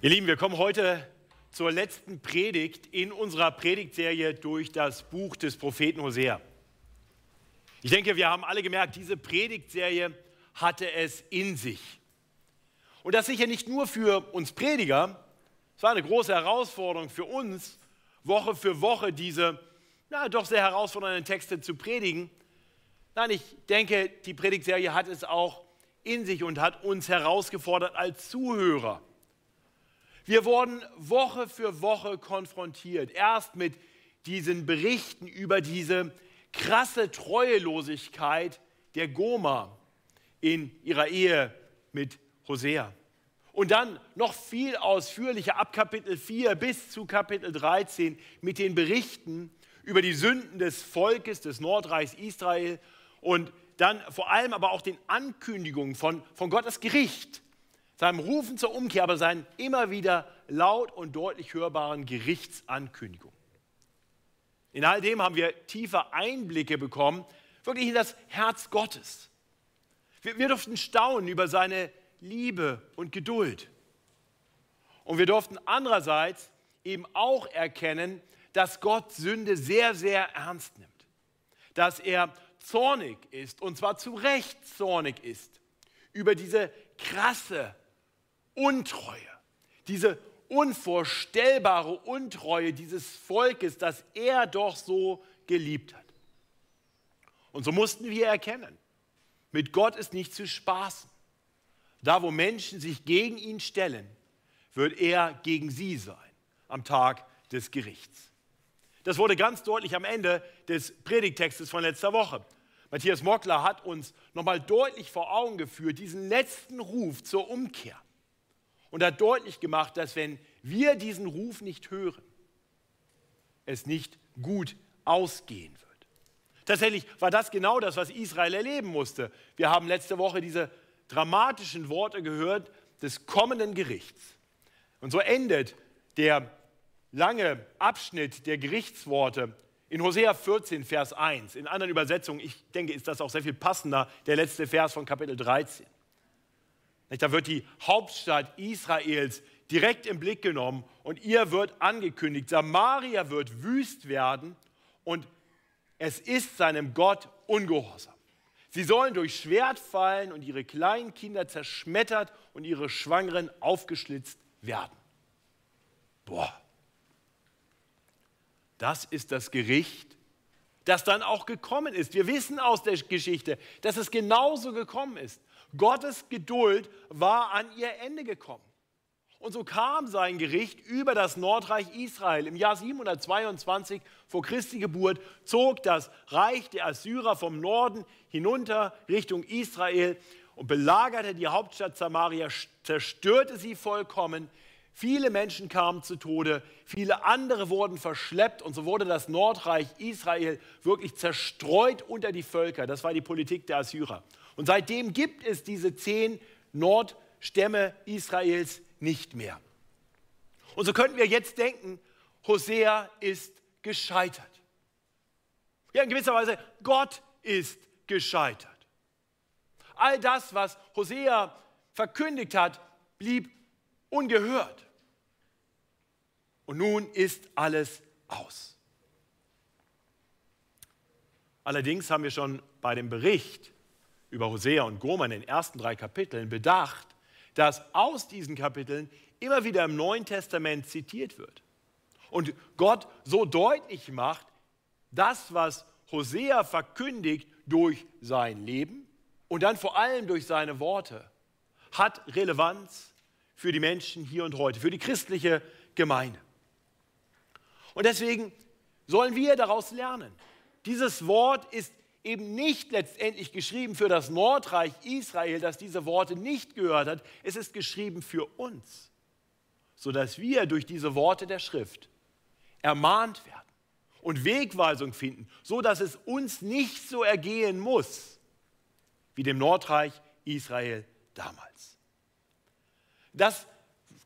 Ihr Lieben, wir kommen heute zur letzten Predigt in unserer Predigtserie durch das Buch des Propheten Hosea. Ich denke, wir haben alle gemerkt, diese Predigtserie hatte es in sich. Und das sicher nicht nur für uns Prediger, es war eine große Herausforderung für uns, Woche für Woche diese na, doch sehr herausfordernden Texte zu predigen. Nein, ich denke, die Predigtserie hat es auch in sich und hat uns herausgefordert als Zuhörer. Wir wurden Woche für Woche konfrontiert. Erst mit diesen Berichten über diese krasse Treuelosigkeit der Goma in ihrer Ehe mit Hosea. Und dann noch viel ausführlicher ab Kapitel 4 bis zu Kapitel 13 mit den Berichten über die Sünden des Volkes des Nordreichs Israel und dann vor allem aber auch den Ankündigungen von, von Gottes Gericht, seinem Rufen zur Umkehr, aber seinen immer wieder laut und deutlich hörbaren Gerichtsankündigungen. In all dem haben wir tiefe Einblicke bekommen, wirklich in das Herz Gottes. Wir, wir durften staunen über seine Liebe und Geduld. Und wir durften andererseits eben auch erkennen, dass Gott Sünde sehr, sehr ernst nimmt. Dass er zornig ist, und zwar zu Recht zornig ist, über diese krasse Untreue, diese unvorstellbare Untreue dieses Volkes, das er doch so geliebt hat. Und so mussten wir erkennen, mit Gott ist nicht zu spaßen. Da, wo Menschen sich gegen ihn stellen, wird er gegen sie sein am Tag des Gerichts. Das wurde ganz deutlich am Ende des Predigtextes von letzter Woche. Matthias Mockler hat uns nochmal deutlich vor Augen geführt, diesen letzten Ruf zur Umkehr. Und hat deutlich gemacht, dass wenn wir diesen Ruf nicht hören, es nicht gut ausgehen wird. Tatsächlich war das genau das, was Israel erleben musste. Wir haben letzte Woche diese dramatischen Worte gehört des kommenden Gerichts. Und so endet der lange Abschnitt der Gerichtsworte in Hosea 14, Vers 1. In anderen Übersetzungen, ich denke, ist das auch sehr viel passender, der letzte Vers von Kapitel 13. Da wird die Hauptstadt Israels direkt im Blick genommen und ihr wird angekündigt, Samaria wird wüst werden und es ist seinem Gott ungehorsam. Sie sollen durch Schwert fallen und ihre kleinen Kinder zerschmettert und ihre Schwangeren aufgeschlitzt werden. Boah, das ist das Gericht, das dann auch gekommen ist. Wir wissen aus der Geschichte, dass es genauso gekommen ist. Gottes Geduld war an ihr Ende gekommen. Und so kam sein Gericht über das Nordreich Israel. Im Jahr 722 vor Christi Geburt zog das Reich der Assyrer vom Norden hinunter Richtung Israel und belagerte die Hauptstadt Samaria, zerstörte sie vollkommen. Viele Menschen kamen zu Tode, viele andere wurden verschleppt und so wurde das Nordreich Israel wirklich zerstreut unter die Völker. Das war die Politik der Assyrer. Und seitdem gibt es diese zehn Nordstämme Israels nicht mehr. Und so könnten wir jetzt denken, Hosea ist gescheitert. Ja, in gewisser Weise, Gott ist gescheitert. All das, was Hosea verkündigt hat, blieb ungehört. Und nun ist alles aus. Allerdings haben wir schon bei dem Bericht über Hosea und Goma in den ersten drei Kapiteln bedacht, dass aus diesen Kapiteln immer wieder im Neuen Testament zitiert wird. Und Gott so deutlich macht, das, was Hosea verkündigt durch sein Leben und dann vor allem durch seine Worte, hat Relevanz für die Menschen hier und heute, für die christliche Gemeinde. Und deswegen sollen wir daraus lernen. Dieses Wort ist eben nicht letztendlich geschrieben für das Nordreich Israel, das diese Worte nicht gehört hat. Es ist geschrieben für uns, sodass wir durch diese Worte der Schrift ermahnt werden und Wegweisung finden, sodass es uns nicht so ergehen muss wie dem Nordreich Israel damals. Das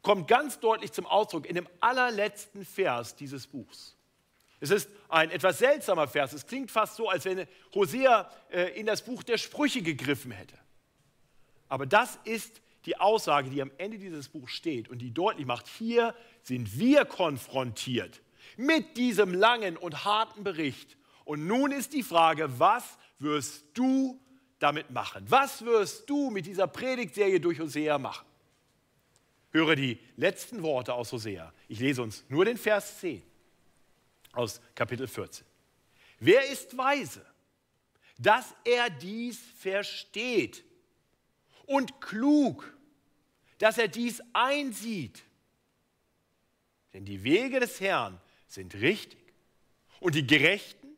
kommt ganz deutlich zum Ausdruck in dem allerletzten Vers dieses Buchs. Es ist ein etwas seltsamer Vers. Es klingt fast so, als wenn Hosea äh, in das Buch der Sprüche gegriffen hätte. Aber das ist die Aussage, die am Ende dieses Buchs steht und die deutlich macht, hier sind wir konfrontiert mit diesem langen und harten Bericht. Und nun ist die Frage, was wirst du damit machen? Was wirst du mit dieser Predigtserie durch Hosea machen? Höre die letzten Worte aus Hosea. Ich lese uns nur den Vers 10 aus Kapitel 14. Wer ist weise, dass er dies versteht? Und klug, dass er dies einsieht? Denn die Wege des Herrn sind richtig und die Gerechten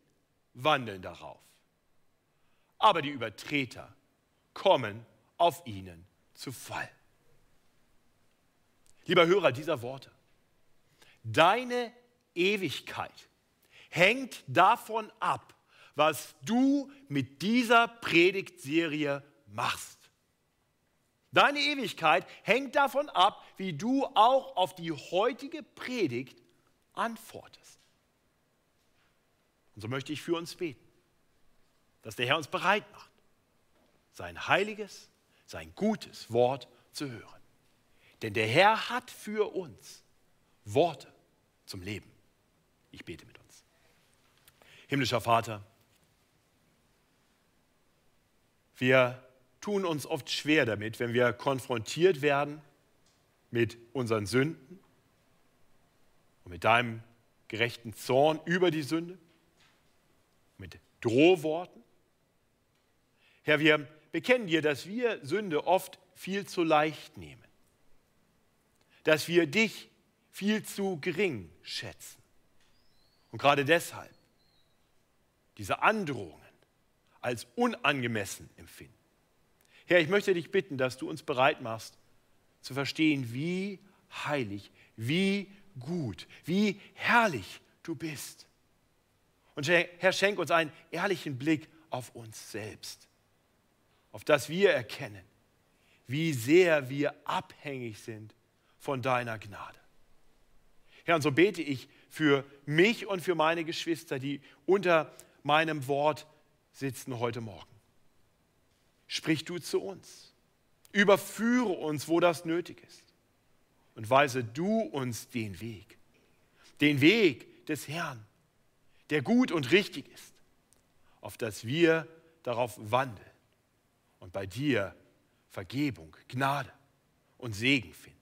wandeln darauf. Aber die Übertreter kommen auf ihnen zu Fall. Lieber Hörer dieser Worte, deine Ewigkeit hängt davon ab, was du mit dieser Predigtserie machst. Deine Ewigkeit hängt davon ab, wie du auch auf die heutige Predigt antwortest. Und so möchte ich für uns beten, dass der Herr uns bereit macht, sein heiliges, sein gutes Wort zu hören. Denn der Herr hat für uns Worte zum Leben. Ich bete mit uns. Himmlischer Vater, wir tun uns oft schwer damit, wenn wir konfrontiert werden mit unseren Sünden und mit deinem gerechten Zorn über die Sünde, mit Drohworten. Herr, wir bekennen dir, dass wir Sünde oft viel zu leicht nehmen dass wir dich viel zu gering schätzen. Und gerade deshalb diese Androhungen als unangemessen empfinden. Herr, ich möchte dich bitten, dass du uns bereit machst, zu verstehen, wie heilig, wie gut, wie herrlich du bist. Und Herr, schenk uns einen ehrlichen Blick auf uns selbst, auf das wir erkennen, wie sehr wir abhängig sind von deiner Gnade. Herr, und so bete ich für mich und für meine Geschwister, die unter meinem Wort sitzen heute Morgen. Sprich du zu uns. Überführe uns, wo das nötig ist. Und weise du uns den Weg. Den Weg des Herrn, der gut und richtig ist, auf dass wir darauf wandeln und bei dir Vergebung, Gnade und Segen finden.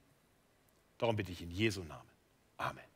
Darum bitte ich in Jesu Namen. Amen.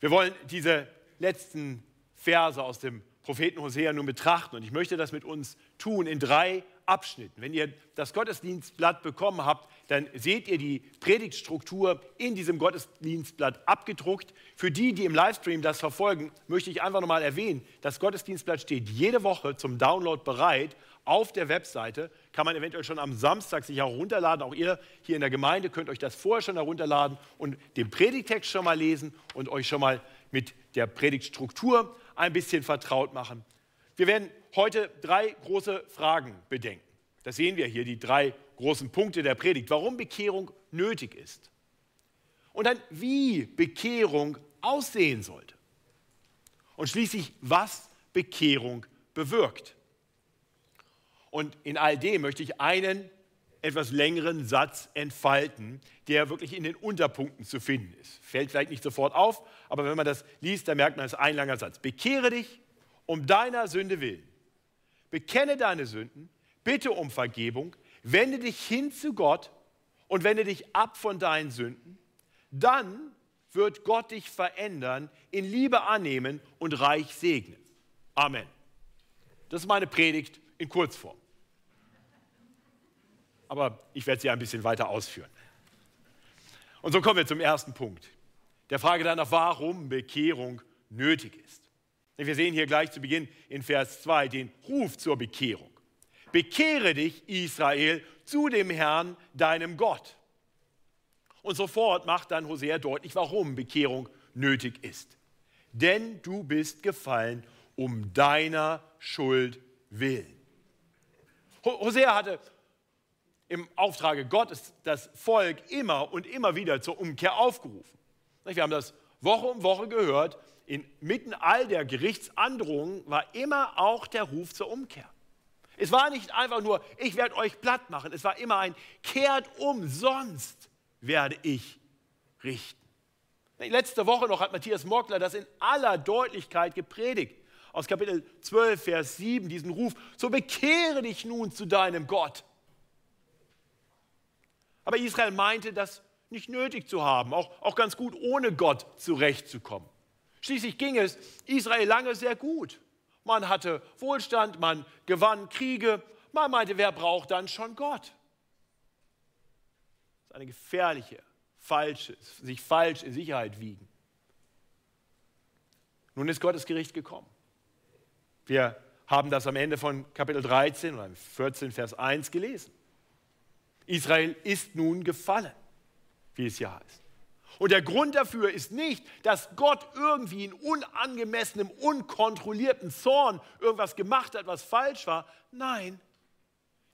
Wir wollen diese letzten Verse aus dem Propheten Hosea nun betrachten und ich möchte das mit uns tun in drei Abschnitten. Wenn ihr das Gottesdienstblatt bekommen habt, dann seht ihr die Predigtstruktur in diesem Gottesdienstblatt abgedruckt. Für die, die im Livestream das verfolgen, möchte ich einfach nochmal erwähnen, das Gottesdienstblatt steht jede Woche zum Download bereit auf der Webseite. Kann man eventuell schon am Samstag sich herunterladen. Auch ihr hier in der Gemeinde könnt euch das vorher schon herunterladen und den Predigtext schon mal lesen und euch schon mal mit der Predigtstruktur ein bisschen vertraut machen. Wir werden heute drei große Fragen bedenken. Das sehen wir hier, die drei großen Punkte der Predigt. Warum Bekehrung nötig ist. Und dann, wie Bekehrung aussehen sollte. Und schließlich, was Bekehrung bewirkt. Und in all dem möchte ich einen etwas längeren Satz entfalten, der wirklich in den Unterpunkten zu finden ist. Fällt vielleicht nicht sofort auf, aber wenn man das liest, dann merkt man, es ist ein langer Satz. Bekehre dich um deiner Sünde willen. Bekenne deine Sünden, bitte um Vergebung, wende dich hin zu Gott und wende dich ab von deinen Sünden. Dann wird Gott dich verändern, in Liebe annehmen und reich segnen. Amen. Das ist meine Predigt in Kurzform aber ich werde sie ein bisschen weiter ausführen. Und so kommen wir zum ersten Punkt, der Frage danach, warum Bekehrung nötig ist. Wir sehen hier gleich zu Beginn in Vers 2 den Ruf zur Bekehrung. Bekehre dich, Israel, zu dem Herrn, deinem Gott. Und sofort macht dann Hosea deutlich, warum Bekehrung nötig ist. Denn du bist gefallen um deiner Schuld willen. Hosea hatte im Auftrage Gottes das Volk immer und immer wieder zur Umkehr aufgerufen. Wir haben das Woche um Woche gehört. Inmitten all der Gerichtsandrohungen war immer auch der Ruf zur Umkehr. Es war nicht einfach nur, ich werde euch platt machen. Es war immer ein, kehrt um, sonst werde ich richten. Letzte Woche noch hat Matthias Mockler das in aller Deutlichkeit gepredigt. Aus Kapitel 12, Vers 7, diesen Ruf, so bekehre dich nun zu deinem Gott. Aber Israel meinte, das nicht nötig zu haben, auch, auch ganz gut ohne Gott zurechtzukommen. Schließlich ging es Israel lange sehr gut. Man hatte Wohlstand, man gewann Kriege, man meinte, wer braucht dann schon Gott? Das ist eine gefährliche, falsche, sich falsch in Sicherheit wiegen. Nun ist Gottes Gericht gekommen. Wir haben das am Ende von Kapitel 13 oder 14, Vers 1 gelesen. Israel ist nun gefallen, wie es hier heißt. Und der Grund dafür ist nicht, dass Gott irgendwie in unangemessenem, unkontrollierten Zorn irgendwas gemacht hat, was falsch war. Nein,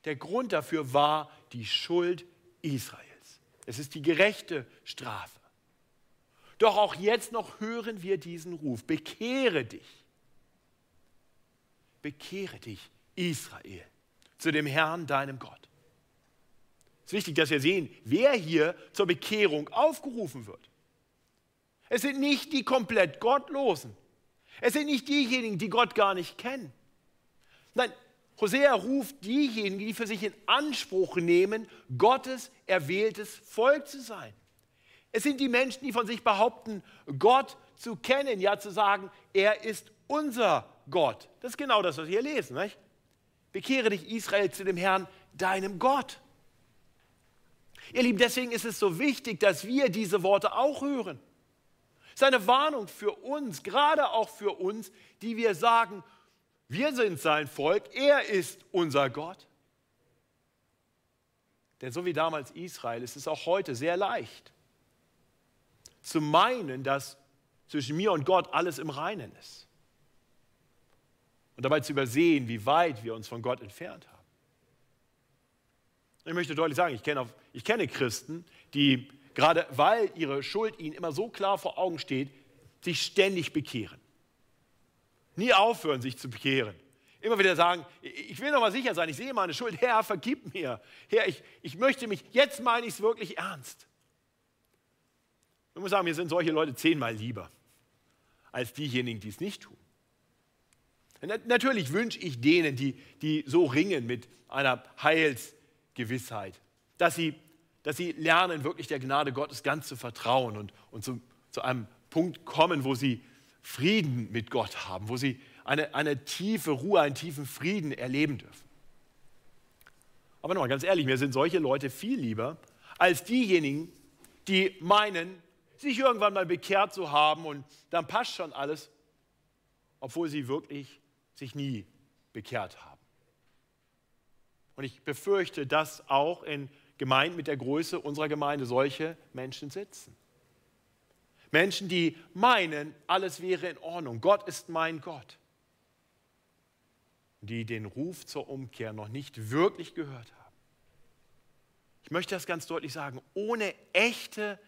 der Grund dafür war die Schuld Israels. Es ist die gerechte Strafe. Doch auch jetzt noch hören wir diesen Ruf, bekehre dich. Bekehre dich, Israel, zu dem Herrn, deinem Gott. Es ist wichtig, dass wir sehen, wer hier zur Bekehrung aufgerufen wird. Es sind nicht die komplett Gottlosen. Es sind nicht diejenigen, die Gott gar nicht kennen. Nein, Hosea ruft diejenigen, die für sich in Anspruch nehmen, Gottes erwähltes Volk zu sein. Es sind die Menschen, die von sich behaupten, Gott zu kennen, ja zu sagen, er ist unser Gott. Das ist genau das, was wir hier lesen. Nicht? Bekehre dich Israel zu dem Herrn, deinem Gott. Ihr Lieben, deswegen ist es so wichtig, dass wir diese Worte auch hören. Es ist eine Warnung für uns, gerade auch für uns, die wir sagen, wir sind sein Volk, er ist unser Gott. Denn so wie damals Israel ist es auch heute sehr leicht zu meinen, dass zwischen mir und Gott alles im Reinen ist. Und dabei zu übersehen, wie weit wir uns von Gott entfernt haben. Ich möchte deutlich sagen, ich kenne, ich kenne Christen, die gerade weil ihre Schuld ihnen immer so klar vor Augen steht, sich ständig bekehren. Nie aufhören, sich zu bekehren. Immer wieder sagen, ich will noch mal sicher sein, ich sehe meine Schuld. Herr, vergib mir. Herr, ich, ich möchte mich, jetzt meine ich es wirklich ernst. Ich muss sagen, mir sind solche Leute zehnmal lieber als diejenigen, die es nicht tun. Natürlich wünsche ich denen, die, die so ringen mit einer Heils- Gewissheit, dass sie, dass sie lernen, wirklich der Gnade Gottes ganz zu vertrauen und, und zu, zu einem Punkt kommen, wo sie Frieden mit Gott haben, wo sie eine, eine tiefe Ruhe, einen tiefen Frieden erleben dürfen. Aber nochmal ganz ehrlich, mir sind solche Leute viel lieber als diejenigen, die meinen, sich irgendwann mal bekehrt zu haben und dann passt schon alles, obwohl sie wirklich sich nie bekehrt haben. Und ich befürchte, dass auch in Gemeinden mit der Größe unserer Gemeinde solche Menschen sitzen. Menschen, die meinen, alles wäre in Ordnung, Gott ist mein Gott, die den Ruf zur Umkehr noch nicht wirklich gehört haben. Ich möchte das ganz deutlich sagen, ohne echte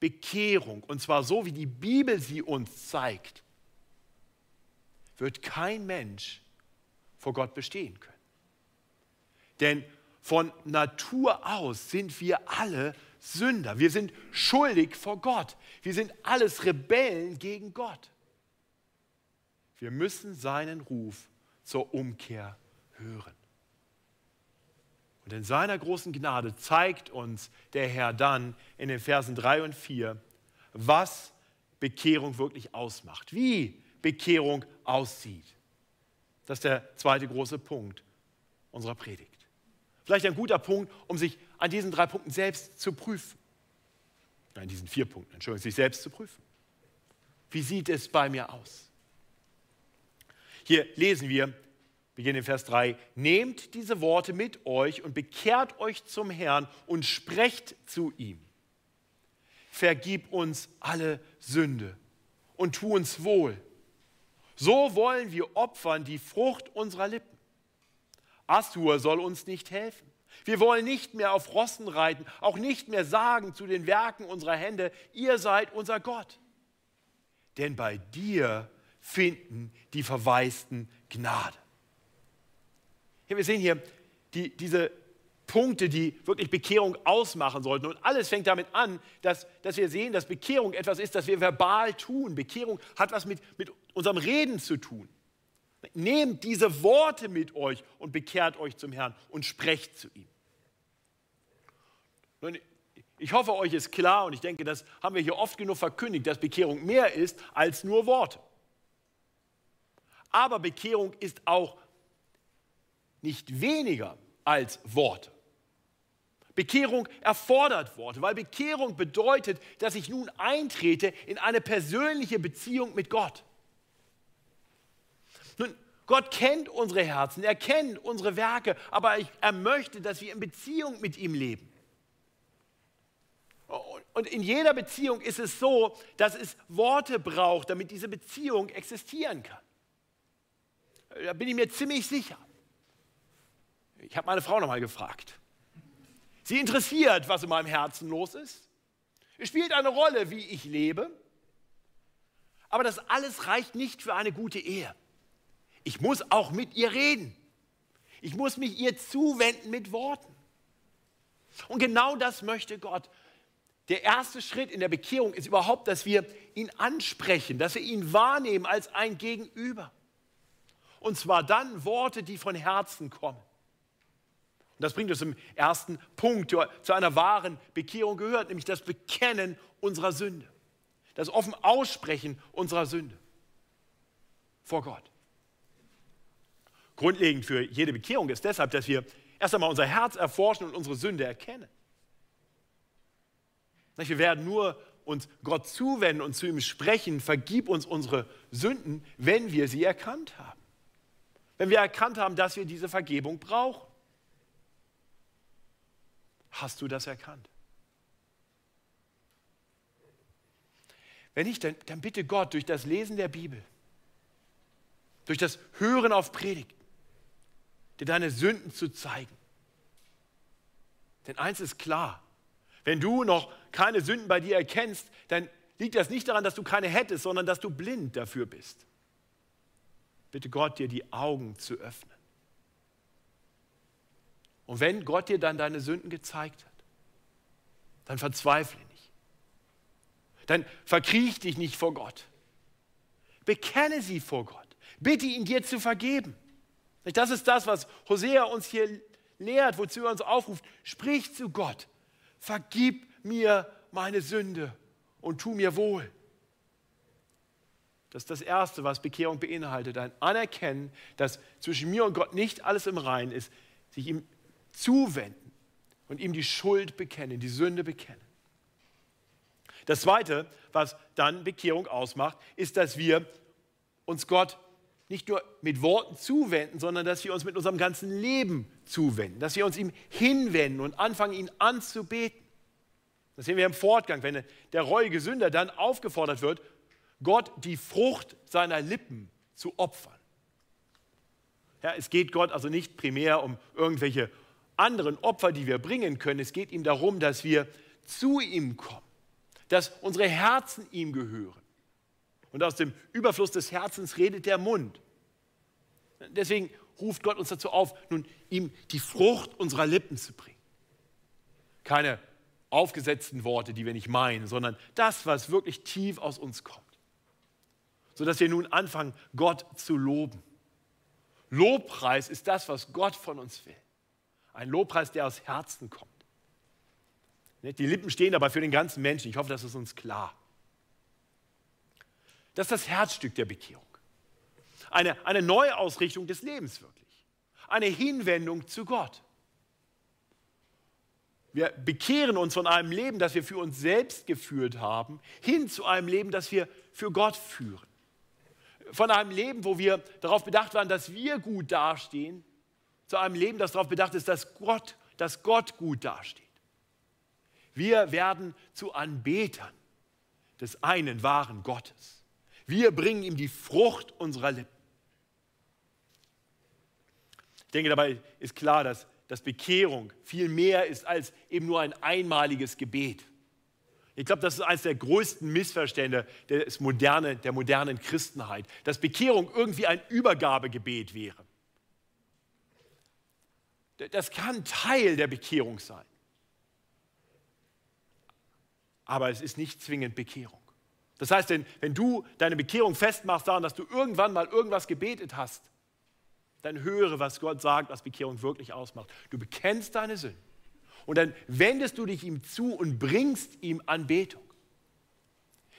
Bekehrung, und zwar so, wie die Bibel sie uns zeigt, wird kein Mensch vor Gott bestehen können. Denn von Natur aus sind wir alle Sünder. Wir sind schuldig vor Gott. Wir sind alles Rebellen gegen Gott. Wir müssen seinen Ruf zur Umkehr hören. Und in seiner großen Gnade zeigt uns der Herr dann in den Versen 3 und 4, was Bekehrung wirklich ausmacht, wie Bekehrung aussieht. Das ist der zweite große Punkt unserer Predigt. Vielleicht ein guter Punkt, um sich an diesen drei Punkten selbst zu prüfen. Nein, diesen vier Punkten, Entschuldigung, sich selbst zu prüfen. Wie sieht es bei mir aus? Hier lesen wir, beginnen in Vers 3, nehmt diese Worte mit euch und bekehrt euch zum Herrn und sprecht zu ihm. Vergib uns alle Sünde und tu uns wohl. So wollen wir opfern die Frucht unserer Lippen. Assur soll uns nicht helfen. Wir wollen nicht mehr auf Rossen reiten, auch nicht mehr sagen zu den Werken unserer Hände, ihr seid unser Gott. Denn bei dir finden die Verwaisten Gnade. Hier, wir sehen hier die, diese Punkte, die wirklich Bekehrung ausmachen sollten. Und alles fängt damit an, dass, dass wir sehen, dass Bekehrung etwas ist, das wir verbal tun. Bekehrung hat was mit, mit unserem Reden zu tun. Nehmt diese Worte mit euch und bekehrt euch zum Herrn und sprecht zu ihm. Nun, ich hoffe, euch ist klar und ich denke, das haben wir hier oft genug verkündigt, dass Bekehrung mehr ist als nur Worte. Aber Bekehrung ist auch nicht weniger als Worte. Bekehrung erfordert Worte, weil Bekehrung bedeutet, dass ich nun eintrete in eine persönliche Beziehung mit Gott. Nun, Gott kennt unsere Herzen, er kennt unsere Werke, aber er möchte, dass wir in Beziehung mit ihm leben. Und in jeder Beziehung ist es so, dass es Worte braucht, damit diese Beziehung existieren kann. Da bin ich mir ziemlich sicher. Ich habe meine Frau nochmal gefragt. Sie interessiert, was in meinem Herzen los ist. Es spielt eine Rolle, wie ich lebe. Aber das alles reicht nicht für eine gute Ehe. Ich muss auch mit ihr reden. Ich muss mich ihr zuwenden mit Worten. Und genau das möchte Gott. Der erste Schritt in der Bekehrung ist überhaupt, dass wir ihn ansprechen, dass wir ihn wahrnehmen als ein Gegenüber. Und zwar dann Worte, die von Herzen kommen. Und das bringt uns im ersten Punkt, der zu einer wahren Bekehrung gehört, nämlich das Bekennen unserer Sünde. Das offen Aussprechen unserer Sünde vor Gott. Grundlegend für jede Bekehrung ist deshalb, dass wir erst einmal unser Herz erforschen und unsere Sünde erkennen. Wir werden nur uns Gott zuwenden und zu ihm sprechen, vergib uns unsere Sünden, wenn wir sie erkannt haben. Wenn wir erkannt haben, dass wir diese Vergebung brauchen. Hast du das erkannt? Wenn nicht, dann, dann bitte Gott durch das Lesen der Bibel, durch das Hören auf Predigt, dir deine Sünden zu zeigen. Denn eins ist klar, wenn du noch keine Sünden bei dir erkennst, dann liegt das nicht daran, dass du keine hättest, sondern dass du blind dafür bist. Bitte Gott, dir die Augen zu öffnen. Und wenn Gott dir dann deine Sünden gezeigt hat, dann verzweifle nicht. Dann verkriech dich nicht vor Gott. Bekenne sie vor Gott. Bitte ihn dir zu vergeben. Das ist das, was Hosea uns hier lehrt, wozu er uns aufruft. Sprich zu Gott. Vergib mir meine Sünde und tu mir wohl. Das ist das Erste, was Bekehrung beinhaltet. Ein Anerkennen, dass zwischen mir und Gott nicht alles im Reinen ist. Sich ihm zuwenden und ihm die Schuld bekennen, die Sünde bekennen. Das Zweite, was dann Bekehrung ausmacht, ist, dass wir uns Gott nicht nur mit Worten zuwenden, sondern dass wir uns mit unserem ganzen Leben zuwenden, dass wir uns ihm hinwenden und anfangen, ihn anzubeten. Das sehen wir im Fortgang, wenn der reuige Sünder dann aufgefordert wird, Gott die Frucht seiner Lippen zu opfern. Ja, es geht Gott also nicht primär um irgendwelche anderen Opfer, die wir bringen können. Es geht ihm darum, dass wir zu ihm kommen, dass unsere Herzen ihm gehören. Und aus dem Überfluss des Herzens redet der Mund. Deswegen ruft Gott uns dazu auf, nun ihm die Frucht unserer Lippen zu bringen. Keine aufgesetzten Worte, die wir nicht meinen, sondern das, was wirklich tief aus uns kommt. Sodass wir nun anfangen, Gott zu loben. Lobpreis ist das, was Gott von uns will. Ein Lobpreis, der aus Herzen kommt. Die Lippen stehen aber für den ganzen Menschen. Ich hoffe, das ist uns klar. Das ist das Herzstück der Bekehrung. Eine, eine Neuausrichtung des Lebens wirklich. Eine Hinwendung zu Gott. Wir bekehren uns von einem Leben, das wir für uns selbst geführt haben, hin zu einem Leben, das wir für Gott führen. Von einem Leben, wo wir darauf bedacht waren, dass wir gut dastehen, zu einem Leben, das darauf bedacht ist, dass Gott, dass Gott gut dasteht. Wir werden zu Anbetern des einen wahren Gottes. Wir bringen ihm die Frucht unserer Lippen. Ich denke, dabei ist klar, dass, dass Bekehrung viel mehr ist als eben nur ein einmaliges Gebet. Ich glaube, das ist eines der größten Missverstände des moderne, der modernen Christenheit, dass Bekehrung irgendwie ein Übergabegebet wäre. Das kann Teil der Bekehrung sein. Aber es ist nicht zwingend Bekehrung. Das heißt, wenn du deine Bekehrung festmachst daran, dass du irgendwann mal irgendwas gebetet hast, dann höre, was Gott sagt, was Bekehrung wirklich ausmacht. Du bekennst deine Sünden und dann wendest du dich ihm zu und bringst ihm Anbetung.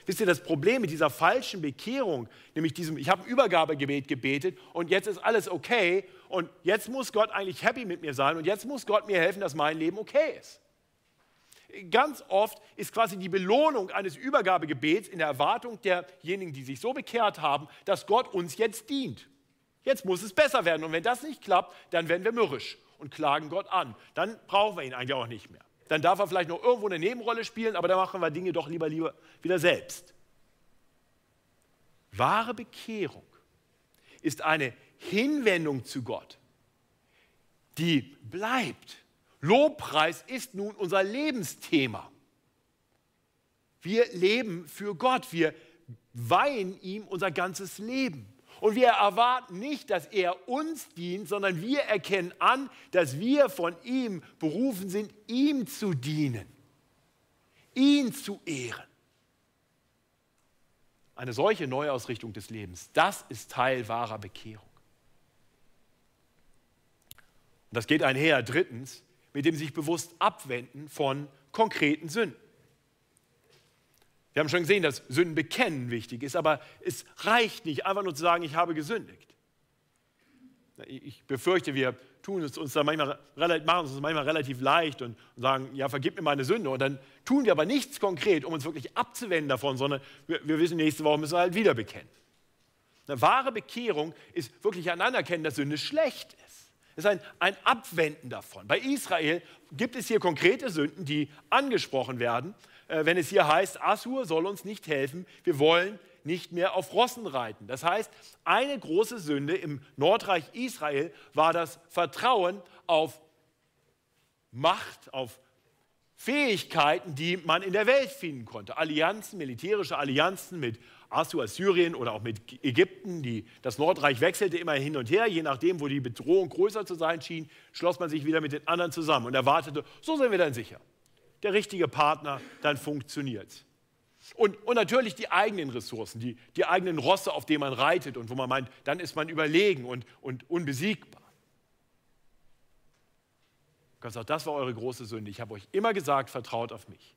Wisst ihr, das Problem mit dieser falschen Bekehrung, nämlich diesem, ich habe ein Übergabegebet gebetet und jetzt ist alles okay und jetzt muss Gott eigentlich happy mit mir sein und jetzt muss Gott mir helfen, dass mein Leben okay ist. Ganz oft ist quasi die Belohnung eines Übergabegebets in der Erwartung derjenigen, die sich so bekehrt haben, dass Gott uns jetzt dient. Jetzt muss es besser werden und wenn das nicht klappt, dann werden wir mürrisch und klagen Gott an. Dann brauchen wir ihn eigentlich auch nicht mehr. Dann darf er vielleicht noch irgendwo eine Nebenrolle spielen, aber dann machen wir Dinge doch lieber, lieber wieder selbst. Wahre Bekehrung ist eine Hinwendung zu Gott, die bleibt. Lobpreis ist nun unser Lebensthema. Wir leben für Gott, wir weihen ihm unser ganzes Leben. Und wir erwarten nicht, dass er uns dient, sondern wir erkennen an, dass wir von ihm berufen sind, ihm zu dienen, ihn zu ehren. Eine solche Neuausrichtung des Lebens, das ist Teil wahrer Bekehrung. Und das geht einher, drittens, mit dem sich bewusst abwenden von konkreten Sünden. Wir haben schon gesehen, dass Sünden bekennen wichtig ist, aber es reicht nicht, einfach nur zu sagen, ich habe gesündigt. Ich befürchte, wir tun es uns da manchmal, machen es uns manchmal relativ leicht und sagen, ja, vergib mir meine Sünde. Und dann tun wir aber nichts konkret, um uns wirklich abzuwenden davon, sondern wir, wir wissen, nächste Woche müssen wir halt wieder bekennen. Eine wahre Bekehrung ist wirklich ein Anerkennen, dass Sünde schlecht ist. Es ist ein, ein Abwenden davon. Bei Israel gibt es hier konkrete Sünden, die angesprochen werden, wenn es hier heißt, Assur soll uns nicht helfen, wir wollen nicht mehr auf Rossen reiten. Das heißt, eine große Sünde im Nordreich Israel war das Vertrauen auf Macht, auf Fähigkeiten, die man in der Welt finden konnte. Allianzen, militärische Allianzen mit Assur, Assyrien oder auch mit Ägypten. Die, das Nordreich wechselte immer hin und her, je nachdem, wo die Bedrohung größer zu sein schien, schloss man sich wieder mit den anderen zusammen und erwartete, so sind wir dann sicher der richtige Partner, dann funktioniert es. Und, und natürlich die eigenen Ressourcen, die, die eigenen Rosse, auf denen man reitet und wo man meint, dann ist man überlegen und, und unbesiegbar. Gott sagt, das war eure große Sünde. Ich habe euch immer gesagt, vertraut auf mich.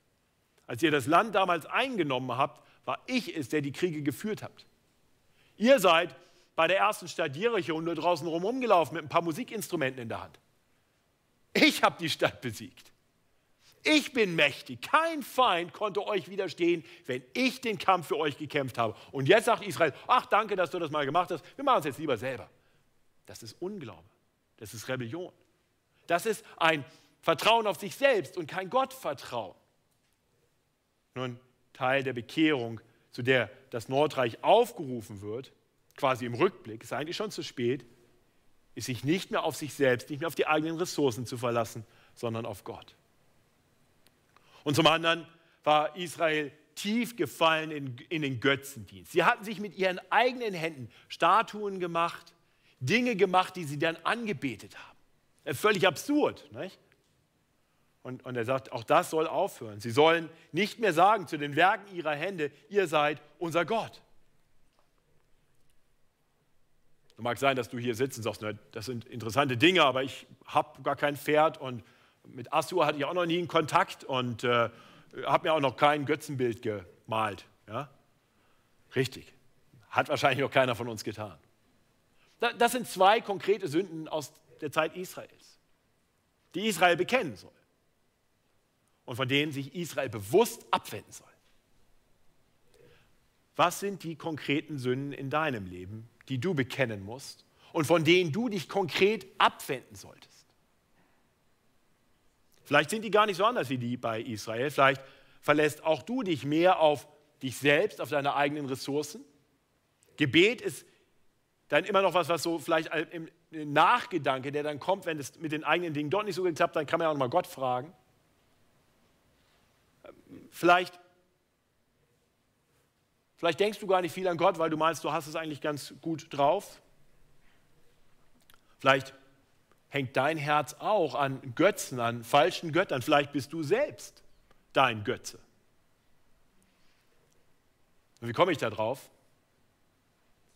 Als ihr das Land damals eingenommen habt, war ich es, der die Kriege geführt habt. Ihr seid bei der ersten Stadt Jericho nur draußen rumgelaufen mit ein paar Musikinstrumenten in der Hand. Ich habe die Stadt besiegt. Ich bin mächtig. Kein Feind konnte euch widerstehen, wenn ich den Kampf für euch gekämpft habe. Und jetzt sagt Israel, ach danke, dass du das mal gemacht hast. Wir machen es jetzt lieber selber. Das ist Unglaube. Das ist Rebellion. Das ist ein Vertrauen auf sich selbst und kein Gottvertrauen. Nun, Teil der Bekehrung, zu der das Nordreich aufgerufen wird, quasi im Rückblick, ist eigentlich schon zu spät, ist sich nicht mehr auf sich selbst, nicht mehr auf die eigenen Ressourcen zu verlassen, sondern auf Gott. Und zum anderen war Israel tief gefallen in, in, den Götzendienst. Sie hatten sich mit ihren eigenen Händen Statuen gemacht, Dinge gemacht, die sie dann angebetet haben. Äh, völlig absurd. Nicht? Und, und er sagt, auch das soll aufhören. Sie sollen nicht mehr sagen zu den Werken ihrer Hände, ihr seid unser Gott. Es mag sein, dass du hier sitzt und sagst, das sind interessante Dinge, aber ich habe gar kein Pferd und mit Assur hatte ich auch noch nie einen Kontakt und äh, habe mir auch noch kein Götzenbild gemalt. Ja? Richtig. Hat wahrscheinlich auch keiner von uns getan. Das sind zwei konkrete Sünden aus der Zeit Israels, die Israel bekennen soll und von denen sich Israel bewusst abwenden soll. Was sind die konkreten Sünden in deinem Leben, die du bekennen musst und von denen du dich konkret abwenden solltest? Vielleicht sind die gar nicht so anders wie die bei Israel. Vielleicht verlässt auch du dich mehr auf dich selbst, auf deine eigenen Ressourcen. Gebet ist dann immer noch was, was so vielleicht im Nachgedanke, der dann kommt, wenn es mit den eigenen Dingen dort nicht so geklappt hat, dann kann man ja auch nochmal Gott fragen. Vielleicht, vielleicht denkst du gar nicht viel an Gott, weil du meinst, du hast es eigentlich ganz gut drauf. Vielleicht hängt dein Herz auch an Götzen, an falschen Göttern. Vielleicht bist du selbst dein Götze. Und wie komme ich da drauf?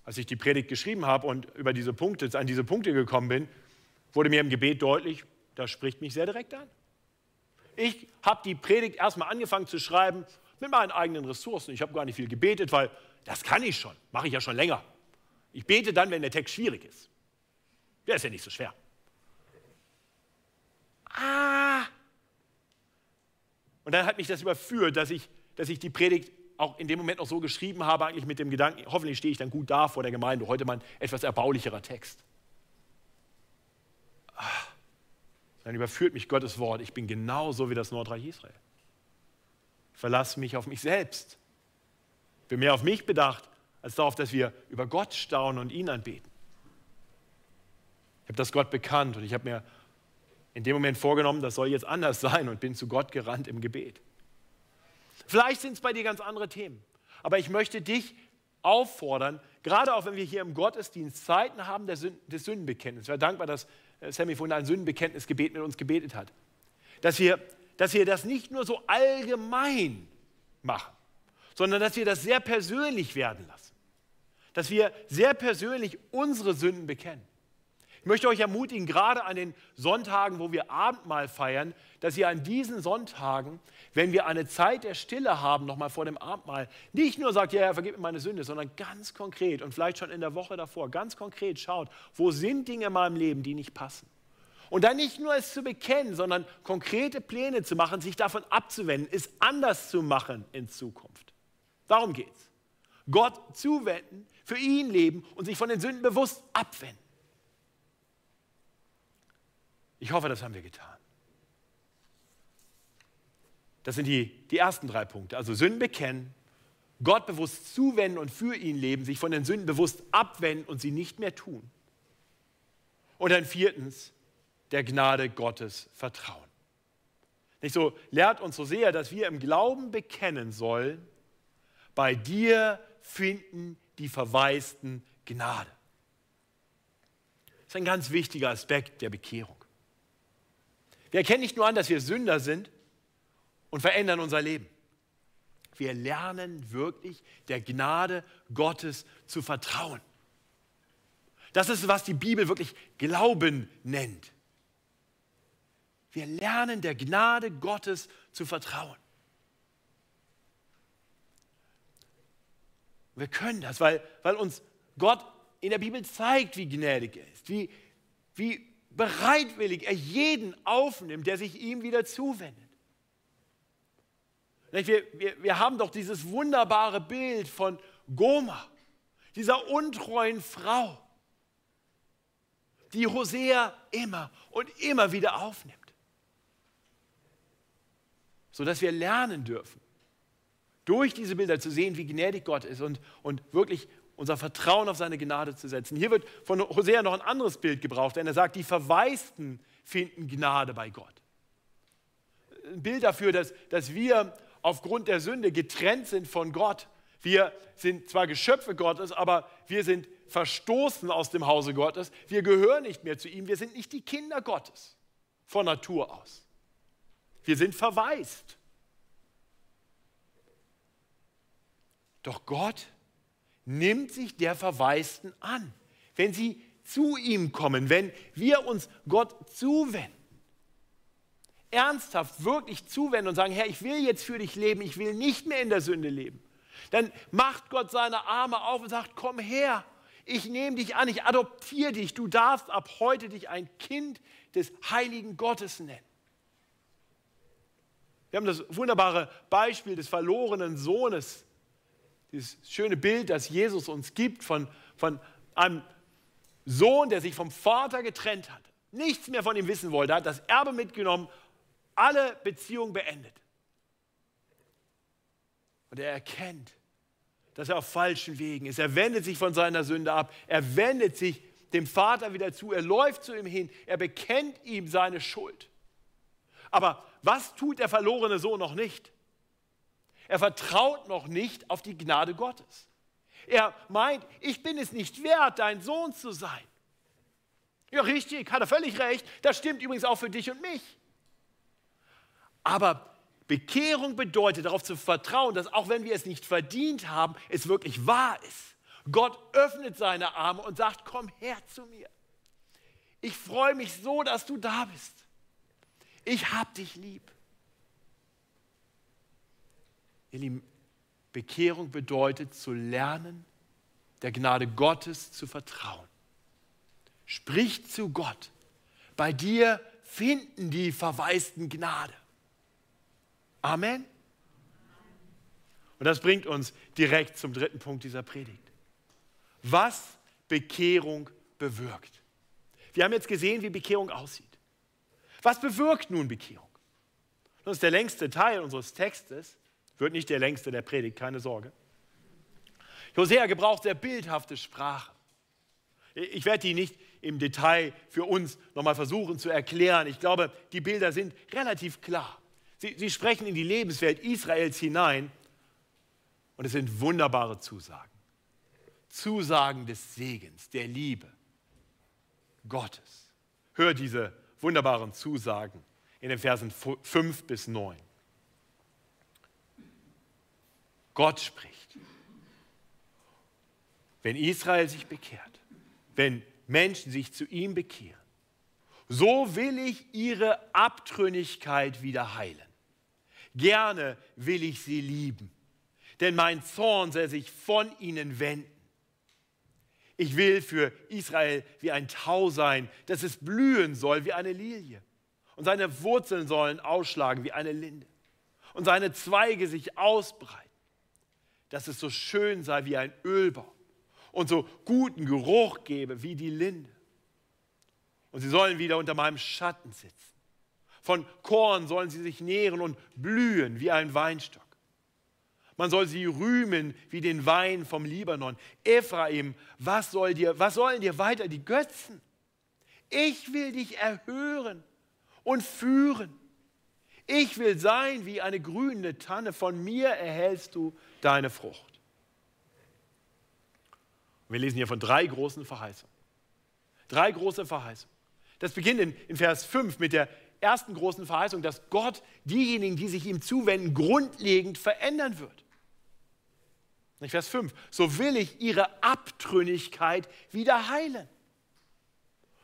Als ich die Predigt geschrieben habe und über diese Punkte, an diese Punkte gekommen bin, wurde mir im Gebet deutlich, das spricht mich sehr direkt an. Ich habe die Predigt erstmal angefangen zu schreiben mit meinen eigenen Ressourcen. Ich habe gar nicht viel gebetet, weil das kann ich schon, mache ich ja schon länger. Ich bete dann, wenn der Text schwierig ist. Der ist ja nicht so schwer. Ah! Und dann hat mich das überführt, dass ich, dass ich die Predigt auch in dem Moment noch so geschrieben habe, eigentlich mit dem Gedanken, hoffentlich stehe ich dann gut da vor der Gemeinde. Heute mal ein etwas erbaulicherer Text. Ah, dann überführt mich Gottes Wort. Ich bin genauso wie das Nordreich Israel. Ich verlasse mich auf mich selbst. Bin mehr auf mich bedacht, als darauf, dass wir über Gott staunen und ihn anbeten. Ich habe das Gott bekannt und ich habe mir in dem Moment vorgenommen, das soll jetzt anders sein und bin zu Gott gerannt im Gebet. Vielleicht sind es bei dir ganz andere Themen, aber ich möchte dich auffordern, gerade auch wenn wir hier im Gottesdienst Zeiten haben des Sündenbekenntnisses. Ich wäre dankbar, dass äh, Sammy vorhin ein Sündenbekenntnisgebet mit uns gebetet hat. Dass wir, dass wir das nicht nur so allgemein machen, sondern dass wir das sehr persönlich werden lassen. Dass wir sehr persönlich unsere Sünden bekennen. Ich möchte euch ermutigen, gerade an den Sonntagen, wo wir Abendmahl feiern, dass ihr an diesen Sonntagen, wenn wir eine Zeit der Stille haben, nochmal vor dem Abendmahl, nicht nur sagt, ja, ja, vergib mir meine Sünde, sondern ganz konkret und vielleicht schon in der Woche davor, ganz konkret schaut, wo sind Dinge in meinem Leben, die nicht passen. Und dann nicht nur es zu bekennen, sondern konkrete Pläne zu machen, sich davon abzuwenden, es anders zu machen in Zukunft. Darum geht es. Gott zuwenden, für ihn leben und sich von den Sünden bewusst abwenden. Ich hoffe, das haben wir getan. Das sind die, die ersten drei Punkte. Also Sünden bekennen, Gott bewusst zuwenden und für ihn leben, sich von den Sünden bewusst abwenden und sie nicht mehr tun. Und dann viertens, der Gnade Gottes vertrauen. Nicht so, lehrt uns so sehr, dass wir im Glauben bekennen sollen, bei dir finden die Verwaisten Gnade. Das ist ein ganz wichtiger Aspekt der Bekehrung. Wir erkennen nicht nur an, dass wir Sünder sind und verändern unser Leben. Wir lernen wirklich der Gnade Gottes zu vertrauen. Das ist, was die Bibel wirklich Glauben nennt. Wir lernen der Gnade Gottes zu vertrauen. Wir können das, weil, weil uns Gott in der Bibel zeigt, wie gnädig er ist, wie, wie bereitwillig er jeden aufnimmt, der sich ihm wieder zuwendet. Wir, wir, wir haben doch dieses wunderbare Bild von Goma, dieser untreuen Frau, die Hosea immer und immer wieder aufnimmt. Sodass wir lernen dürfen, durch diese Bilder zu sehen, wie gnädig Gott ist und, und wirklich unser Vertrauen auf seine Gnade zu setzen. Hier wird von Hosea noch ein anderes Bild gebraucht, denn er sagt, die Verwaisten finden Gnade bei Gott. Ein Bild dafür, dass, dass wir aufgrund der Sünde getrennt sind von Gott. Wir sind zwar Geschöpfe Gottes, aber wir sind verstoßen aus dem Hause Gottes. Wir gehören nicht mehr zu ihm. Wir sind nicht die Kinder Gottes von Natur aus. Wir sind verwaist. Doch Gott nimmt sich der Verwaisten an. Wenn sie zu ihm kommen, wenn wir uns Gott zuwenden, ernsthaft wirklich zuwenden und sagen, Herr, ich will jetzt für dich leben, ich will nicht mehr in der Sünde leben, dann macht Gott seine Arme auf und sagt, komm her, ich nehme dich an, ich adoptiere dich, du darfst ab heute dich ein Kind des heiligen Gottes nennen. Wir haben das wunderbare Beispiel des verlorenen Sohnes dieses schöne Bild, das Jesus uns gibt von, von einem Sohn, der sich vom Vater getrennt hat, nichts mehr von ihm wissen wollte, hat das Erbe mitgenommen, alle Beziehungen beendet. Und er erkennt, dass er auf falschen Wegen ist. Er wendet sich von seiner Sünde ab. Er wendet sich dem Vater wieder zu. Er läuft zu ihm hin. Er bekennt ihm seine Schuld. Aber was tut der verlorene Sohn noch nicht? Er vertraut noch nicht auf die Gnade Gottes. Er meint, ich bin es nicht wert, dein Sohn zu sein. Ja, richtig, hat er völlig recht. Das stimmt übrigens auch für dich und mich. Aber Bekehrung bedeutet darauf zu vertrauen, dass auch wenn wir es nicht verdient haben, es wirklich wahr ist. Gott öffnet seine Arme und sagt, komm her zu mir. Ich freue mich so, dass du da bist. Ich hab dich lieb. Ihr Lieben, Bekehrung bedeutet zu lernen, der Gnade Gottes zu vertrauen. Sprich zu Gott. Bei dir finden die Verwaisten Gnade. Amen. Und das bringt uns direkt zum dritten Punkt dieser Predigt. Was Bekehrung bewirkt. Wir haben jetzt gesehen, wie Bekehrung aussieht. Was bewirkt nun Bekehrung? Das ist der längste Teil unseres Textes, wird nicht der längste der Predigt, keine Sorge. Hosea gebraucht sehr bildhafte Sprache. Ich werde die nicht im Detail für uns nochmal versuchen zu erklären. Ich glaube, die Bilder sind relativ klar. Sie, sie sprechen in die Lebenswelt Israels hinein und es sind wunderbare Zusagen. Zusagen des Segens, der Liebe Gottes. Hör diese wunderbaren Zusagen in den Versen 5 bis 9. Gott spricht. Wenn Israel sich bekehrt, wenn Menschen sich zu ihm bekehren, so will ich ihre Abtrünnigkeit wieder heilen. Gerne will ich sie lieben, denn mein Zorn soll sich von ihnen wenden. Ich will für Israel wie ein Tau sein, dass es blühen soll wie eine Lilie. Und seine Wurzeln sollen ausschlagen wie eine Linde. Und seine Zweige sich ausbreiten, dass es so schön sei wie ein Ölbaum und so guten Geruch gebe wie die Linde. Und sie sollen wieder unter meinem Schatten sitzen. Von Korn sollen sie sich nähren und blühen wie ein Weinstock. Man soll sie rühmen wie den Wein vom Libanon. Ephraim, was, soll dir, was sollen dir weiter die Götzen? Ich will dich erhören und führen. Ich will sein wie eine grüne Tanne. Von mir erhältst du deine Frucht. Wir lesen hier von drei großen Verheißungen. Drei große Verheißungen. Das beginnt in, in Vers 5 mit der ersten großen Verheißung, dass Gott diejenigen, die sich ihm zuwenden, grundlegend verändern wird. Vers 5. So will ich ihre Abtrünnigkeit wieder heilen.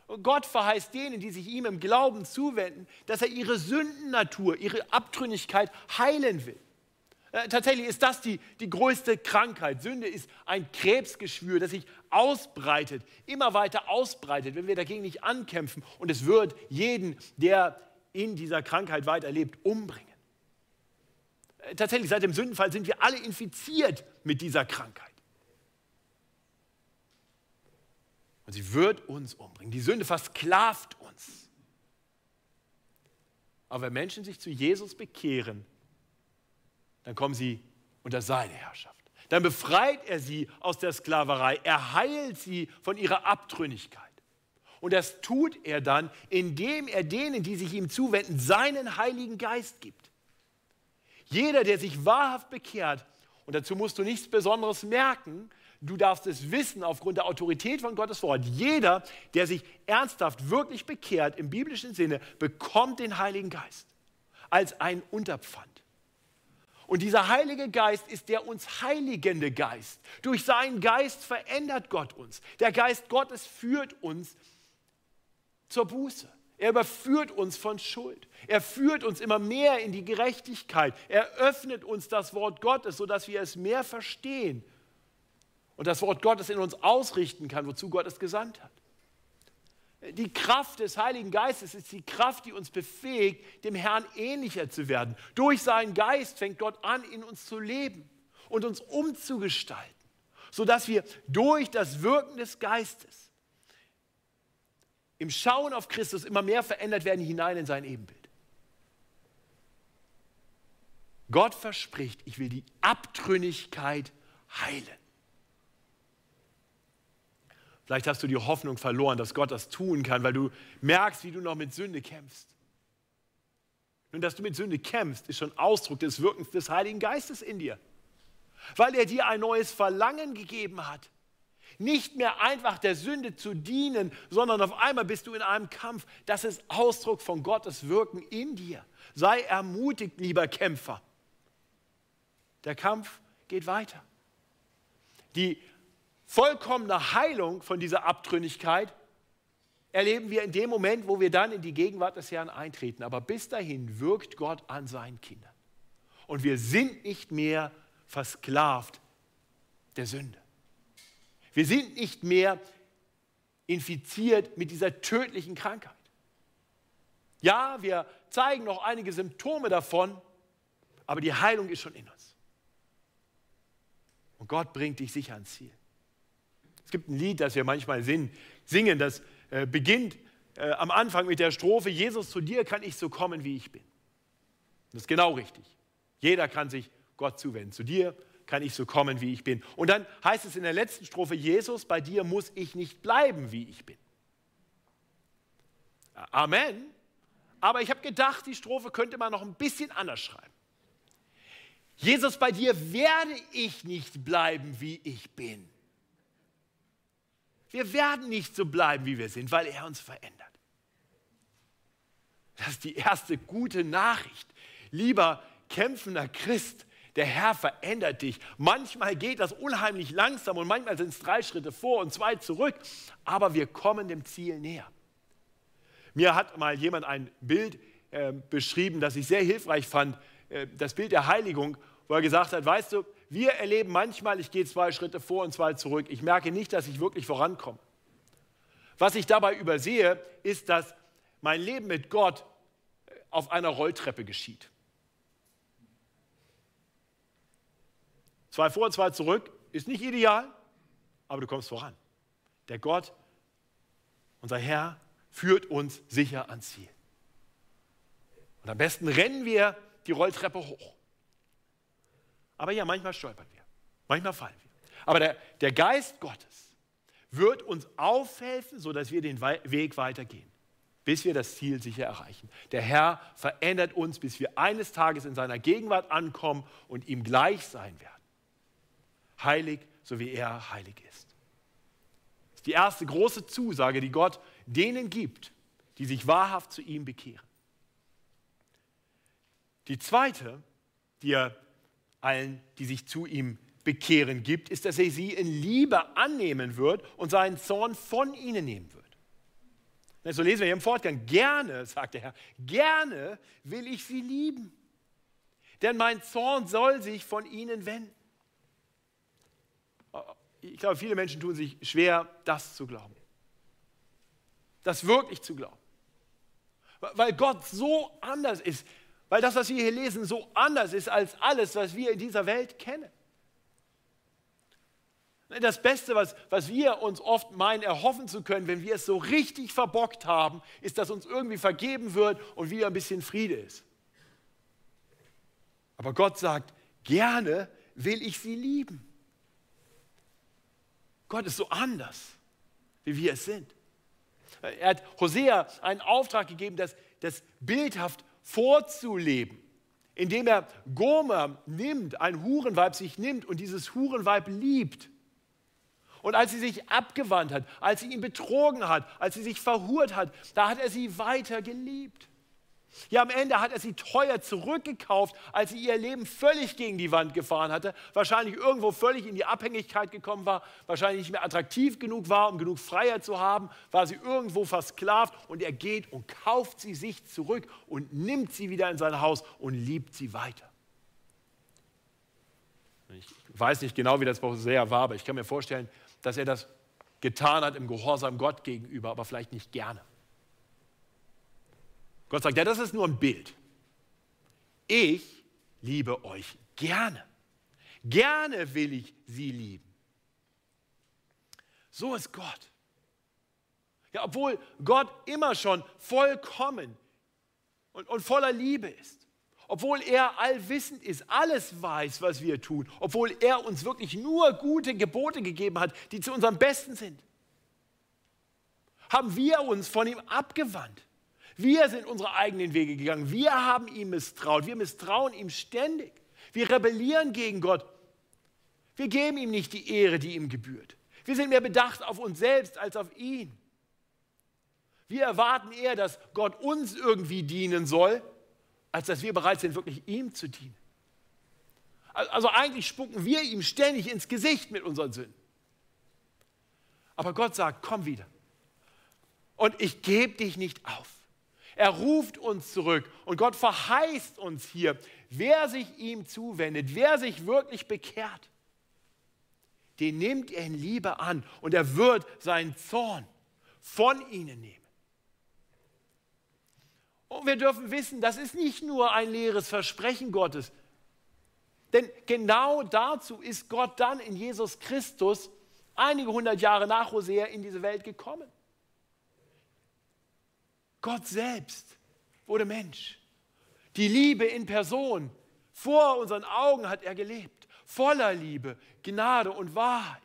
Und Gott verheißt denen, die sich ihm im Glauben zuwenden, dass er ihre Sündennatur, ihre Abtrünnigkeit heilen will. Äh, tatsächlich ist das die, die größte Krankheit. Sünde ist ein Krebsgeschwür, das sich ausbreitet, immer weiter ausbreitet, wenn wir dagegen nicht ankämpfen. Und es wird jeden, der in dieser Krankheit weiterlebt, umbringen. Äh, tatsächlich, seit dem Sündenfall sind wir alle infiziert mit dieser Krankheit. Und sie wird uns umbringen. Die Sünde versklavt uns. Aber wenn Menschen sich zu Jesus bekehren, dann kommen sie unter seine Herrschaft. Dann befreit er sie aus der Sklaverei. Er heilt sie von ihrer Abtrünnigkeit. Und das tut er dann, indem er denen, die sich ihm zuwenden, seinen Heiligen Geist gibt. Jeder, der sich wahrhaft bekehrt, und dazu musst du nichts Besonderes merken, du darfst es wissen aufgrund der Autorität von Gottes Wort. Jeder, der sich ernsthaft wirklich bekehrt, im biblischen Sinne, bekommt den Heiligen Geist als ein Unterpfand. Und dieser Heilige Geist ist der uns heiligende Geist. Durch seinen Geist verändert Gott uns. Der Geist Gottes führt uns zur Buße. Er überführt uns von Schuld. Er führt uns immer mehr in die Gerechtigkeit. Er öffnet uns das Wort Gottes, sodass wir es mehr verstehen und das Wort Gottes in uns ausrichten kann, wozu Gott es gesandt hat. Die Kraft des Heiligen Geistes ist die Kraft, die uns befähigt, dem Herrn ähnlicher zu werden. Durch seinen Geist fängt Gott an, in uns zu leben und uns umzugestalten, sodass wir durch das Wirken des Geistes im Schauen auf Christus immer mehr verändert werden hinein in sein Ebenbild. Gott verspricht, ich will die Abtrünnigkeit heilen. Vielleicht hast du die Hoffnung verloren, dass Gott das tun kann, weil du merkst, wie du noch mit Sünde kämpfst. Nun, dass du mit Sünde kämpfst, ist schon Ausdruck des Wirkens des Heiligen Geistes in dir. Weil er dir ein neues Verlangen gegeben hat Nicht mehr einfach der Sünde zu dienen, sondern auf einmal bist du in einem Kampf. Das ist Ausdruck von Gottes Wirken in dir. Sei ermutigt, lieber Kämpfer. Der Kampf geht weiter. Die vollkommene Heilung von dieser Abtrünnigkeit erleben wir in dem Moment, wo wir dann in die Gegenwart des Herrn eintreten. Aber bis dahin wirkt Gott an seinen Kindern. Und wir sind nicht mehr versklavt der Sünde. Wir sind nicht mehr infiziert mit dieser tödlichen Krankheit. Ja, wir zeigen noch einige Symptome davon, aber die Heilung ist schon in uns. Und Gott bringt dich sicher ans Ziel. Es gibt ein Lied, das wir manchmal singen, das äh, beginnt äh, am Anfang mit der Strophe, Jesus, zu dir kann ich so kommen, wie ich bin. Das ist genau richtig. Jeder kann sich Gott zuwenden. Zu dir kann ich so kommen, wie ich bin. Und dann heißt es in der letzten Strophe, Jesus, bei dir muss ich nicht bleiben, wie ich bin. Amen. Aber ich habe gedacht, die Strophe könnte man noch ein bisschen anders schreiben. Jesus, bei dir werde ich nicht bleiben, wie ich bin. Wir werden nicht so bleiben, wie wir sind, weil er uns verändert. Das ist die erste gute Nachricht. Lieber kämpfender Christ, der Herr verändert dich. Manchmal geht das unheimlich langsam und manchmal sind es drei Schritte vor und zwei zurück, aber wir kommen dem Ziel näher. Mir hat mal jemand ein Bild äh, beschrieben, das ich sehr hilfreich fand, äh, das Bild der Heiligung, wo er gesagt hat, weißt du, wir erleben manchmal, ich gehe zwei Schritte vor und zwei zurück. Ich merke nicht, dass ich wirklich vorankomme. Was ich dabei übersehe, ist, dass mein Leben mit Gott äh, auf einer Rolltreppe geschieht. Zwei vor, zwei zurück ist nicht ideal, aber du kommst voran. Der Gott, unser Herr, führt uns sicher ans Ziel. Und am besten rennen wir die Rolltreppe hoch. Aber ja, manchmal stolpern wir, manchmal fallen wir. Aber der, der Geist Gottes wird uns aufhelfen, sodass wir den Weg weitergehen, bis wir das Ziel sicher erreichen. Der Herr verändert uns, bis wir eines Tages in seiner Gegenwart ankommen und ihm gleich sein werden. Heilig, so wie er heilig ist. Das ist die erste große Zusage, die Gott denen gibt, die sich wahrhaft zu ihm bekehren. Die zweite, die er allen, die sich zu ihm bekehren gibt, ist, dass er sie in Liebe annehmen wird und seinen Zorn von ihnen nehmen wird. So lesen wir hier im Fortgang. Gerne, sagt der Herr, gerne will ich sie lieben, denn mein Zorn soll sich von ihnen wenden. Ich glaube, viele Menschen tun sich schwer, das zu glauben. Das wirklich zu glauben. Weil Gott so anders ist. Weil das, was wir hier lesen, so anders ist als alles, was wir in dieser Welt kennen. Das Beste, was, was wir uns oft meinen, erhoffen zu können, wenn wir es so richtig verbockt haben, ist, dass uns irgendwie vergeben wird und wieder ein bisschen Friede ist. Aber Gott sagt, gerne will ich sie lieben. Gott ist so anders, wie wir es sind. Er hat Hosea einen Auftrag gegeben, das, das bildhaft vorzuleben, indem er Gomer nimmt, ein Hurenweib sich nimmt und dieses Hurenweib liebt. Und als sie sich abgewandt hat, als sie ihn betrogen hat, als sie sich verhurt hat, da hat er sie weiter geliebt. Ja, am Ende hat er sie teuer zurückgekauft, als sie ihr Leben völlig gegen die Wand gefahren hatte, wahrscheinlich irgendwo völlig in die Abhängigkeit gekommen war, wahrscheinlich nicht mehr attraktiv genug war, um genug Freiheit zu haben, war sie irgendwo versklavt und er geht und kauft sie sich zurück und nimmt sie wieder in sein Haus und liebt sie weiter. Ich weiß nicht genau, wie das bei Hosea war, aber ich kann mir vorstellen, dass er das getan hat im Gehorsam Gott gegenüber, aber vielleicht nicht gerne. Gott sagt, ja, das ist nur ein Bild. Ich liebe euch gerne. Gerne will ich sie lieben. So ist Gott. Ja, obwohl Gott immer schon vollkommen und, und voller Liebe ist. Obwohl er allwissend ist, alles weiß, was wir tun. Obwohl er uns wirklich nur gute Gebote gegeben hat, die zu unserem Besten sind. Haben wir uns von ihm abgewandt. Wir sind unsere eigenen Wege gegangen. Wir haben ihm misstraut. Wir misstrauen ihm ständig. Wir rebellieren gegen Gott. Wir geben ihm nicht die Ehre, die ihm gebührt. Wir sind mehr bedacht auf uns selbst als auf ihn. Wir erwarten eher, dass Gott uns irgendwie dienen soll, als dass wir bereit sind, wirklich ihm zu dienen. Also eigentlich spucken wir ihm ständig ins Gesicht mit unseren Sünden. Aber Gott sagt, komm wieder. Und ich gebe dich nicht auf. Er ruft uns zurück und Gott verheißt uns hier, wer sich ihm zuwendet, wer sich wirklich bekehrt, den nimmt er in Liebe an und er wird seinen Zorn von ihnen nehmen. Und wir dürfen wissen, das ist nicht nur ein leeres Versprechen Gottes, denn genau dazu ist Gott dann in Jesus Christus einige hundert Jahre nach Hosea in diese Welt gekommen. Gott selbst wurde Mensch. Die Liebe in Person. Vor unseren Augen hat er gelebt. Voller Liebe, Gnade und Wahrheit.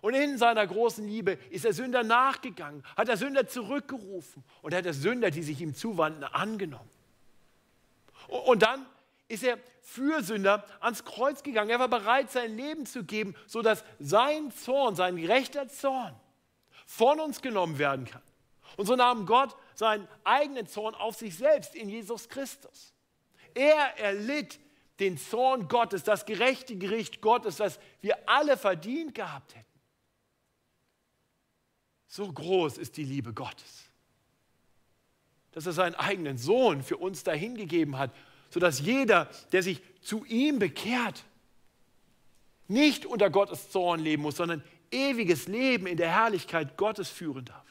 Und in seiner großen Liebe ist er Sünder nachgegangen, hat er Sünder zurückgerufen und hat er Sünder, die sich ihm zuwandten, angenommen. Und dann ist er für Sünder ans Kreuz gegangen. Er war bereit, sein Leben zu geben, sodass sein Zorn, sein gerechter Zorn von uns genommen werden kann. Und so nahm Gott seinen eigenen Zorn auf sich selbst in Jesus Christus. Er erlitt den Zorn Gottes, das gerechte Gericht Gottes, das wir alle verdient gehabt hätten. So groß ist die Liebe Gottes, dass er seinen eigenen Sohn für uns dahingegeben hat sodass jeder, der sich zu ihm bekehrt, nicht unter Gottes Zorn leben muss, sondern ewiges Leben in der Herrlichkeit Gottes führen darf.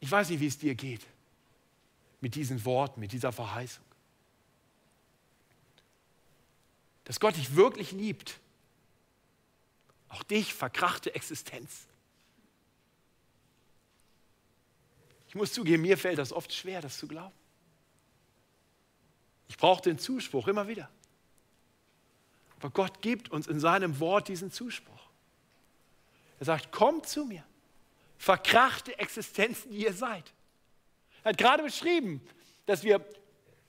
Ich weiß nicht, wie es dir geht mit diesen Worten, mit dieser Verheißung. Dass Gott dich wirklich liebt, auch dich, verkrachte Existenz. Ich muss zugeben, mir fällt das oft schwer, das zu glauben. Ich brauche den Zuspruch immer wieder. Aber Gott gibt uns in seinem Wort diesen Zuspruch. Er sagt, kommt zu mir, verkrachte Existenzen, die ihr seid. Er hat gerade beschrieben, dass wir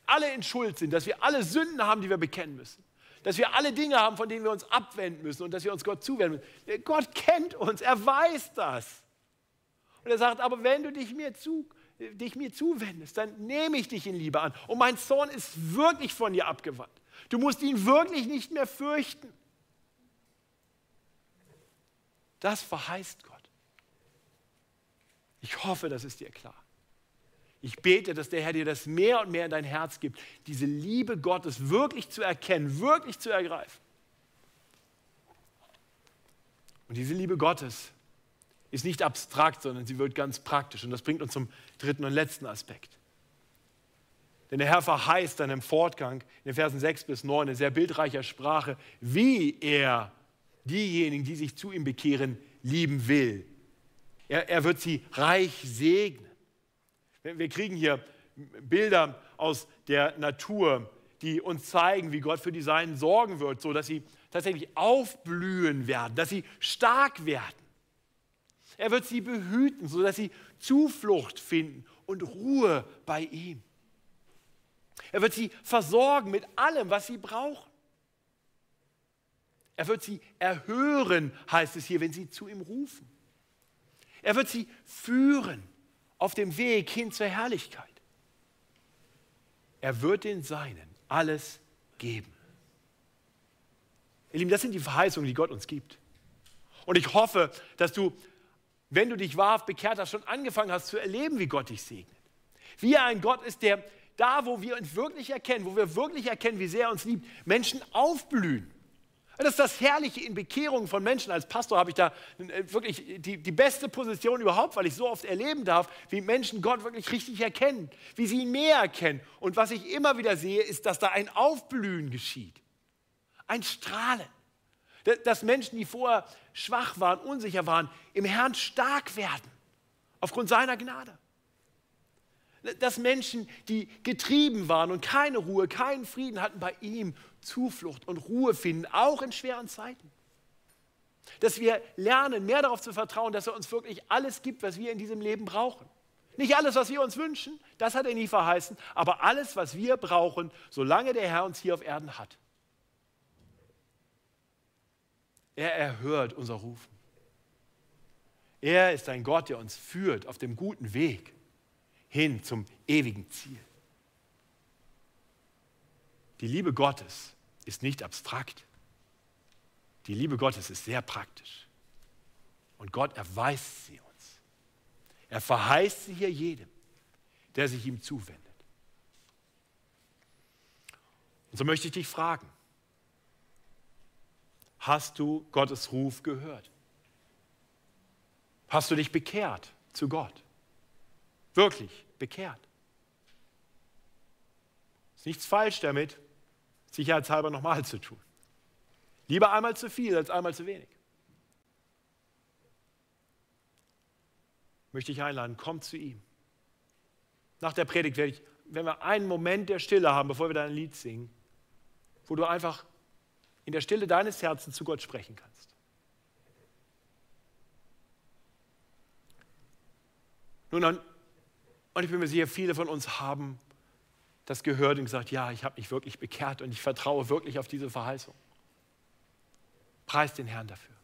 alle in Schuld sind, dass wir alle Sünden haben, die wir bekennen müssen. Dass wir alle Dinge haben, von denen wir uns abwenden müssen und dass wir uns Gott zuwenden müssen. Gott kennt uns, er weiß das. Und er sagt, aber wenn du dich mir, zu, dich mir zuwendest, dann nehme ich dich in Liebe an. Und mein Zorn ist wirklich von dir abgewandt. Du musst ihn wirklich nicht mehr fürchten. Das verheißt Gott. Ich hoffe, das ist dir klar. Ich bete, dass der Herr dir das mehr und mehr in dein Herz gibt, diese Liebe Gottes wirklich zu erkennen, wirklich zu ergreifen. Und diese Liebe Gottes ist nicht abstrakt, sondern sie wird ganz praktisch. Und das bringt uns zum dritten und letzten Aspekt. Denn der Herr verheißt dann im Fortgang in den Versen 6 bis 9 in sehr bildreicher Sprache, wie er diejenigen, die sich zu ihm bekehren, lieben will. Er, er wird sie reich segnen. Wir kriegen hier Bilder aus der Natur, die uns zeigen, wie Gott für die Seinen sorgen wird, so dass sie tatsächlich aufblühen werden, dass sie stark werden. Er wird sie behüten, sodass sie Zuflucht finden und Ruhe bei ihm. Er wird sie versorgen mit allem, was sie brauchen. Er wird sie erhören, heißt es hier, wenn sie zu ihm rufen. Er wird sie führen auf dem Weg hin zur Herrlichkeit. Er wird den Seinen alles geben. Ihr Lieben, das sind die Verheißungen, die Gott uns gibt. Und ich hoffe, dass du wenn du dich wahrhaft bekehrt hast, schon angefangen hast zu erleben, wie Gott dich segnet. Wie er ein Gott ist, der da, wo wir uns wirklich erkennen, wo wir wirklich erkennen, wie sehr er uns liebt, Menschen aufblühen. Das ist das Herrliche in Bekehrungen von Menschen. Als Pastor habe ich da äh, wirklich die, die beste Position überhaupt, weil ich so oft erleben darf, wie Menschen Gott wirklich richtig erkennen, wie sie ihn mehr erkennen. Und was ich immer wieder sehe, ist, dass da ein Aufblühen geschieht, ein Strahlen. Dass Menschen, die vorher schwach waren, unsicher waren, im Herrn stark werden, aufgrund seiner Gnade. Dass Menschen, die getrieben waren und keine Ruhe, keinen Frieden hatten, bei ihm Zuflucht und Ruhe finden, auch in schweren Zeiten. Dass wir lernen, mehr darauf zu vertrauen, dass er uns wirklich alles gibt, was wir in diesem Leben brauchen. Nicht alles, was wir uns wünschen, das hat er nie verheißen, aber alles, was wir brauchen, solange der Herr uns hier auf Erden hat. Er erhört unser Rufen. Er ist ein Gott, der uns führt auf dem guten Weg hin zum ewigen Ziel. Die Liebe Gottes ist nicht abstrakt. Die Liebe Gottes ist sehr praktisch. Und Gott erweist sie uns. Er verheißt sie hier jedem, der sich ihm zuwendet. Und so möchte ich dich fragen, hast du Gottes Ruf gehört? Hast du dich bekehrt zu Gott? Wirklich bekehrt? Ist nichts falsch damit, sicherheitshalber nochmal zu tun. Lieber einmal zu viel als einmal zu wenig. Möchte ich einladen, komm zu ihm. Nach der Predigt werde ich, wenn wir einen Moment der Stille haben, bevor wir dein Lied singen, wo du einfach in der Stille deines Herzens zu Gott sprechen kannst. Nun, und ich bin mir sicher, viele von uns haben das gehört und gesagt, ja, ich habe mich wirklich bekehrt und ich vertraue wirklich auf diese Verheißung. Preis den Herrn dafür.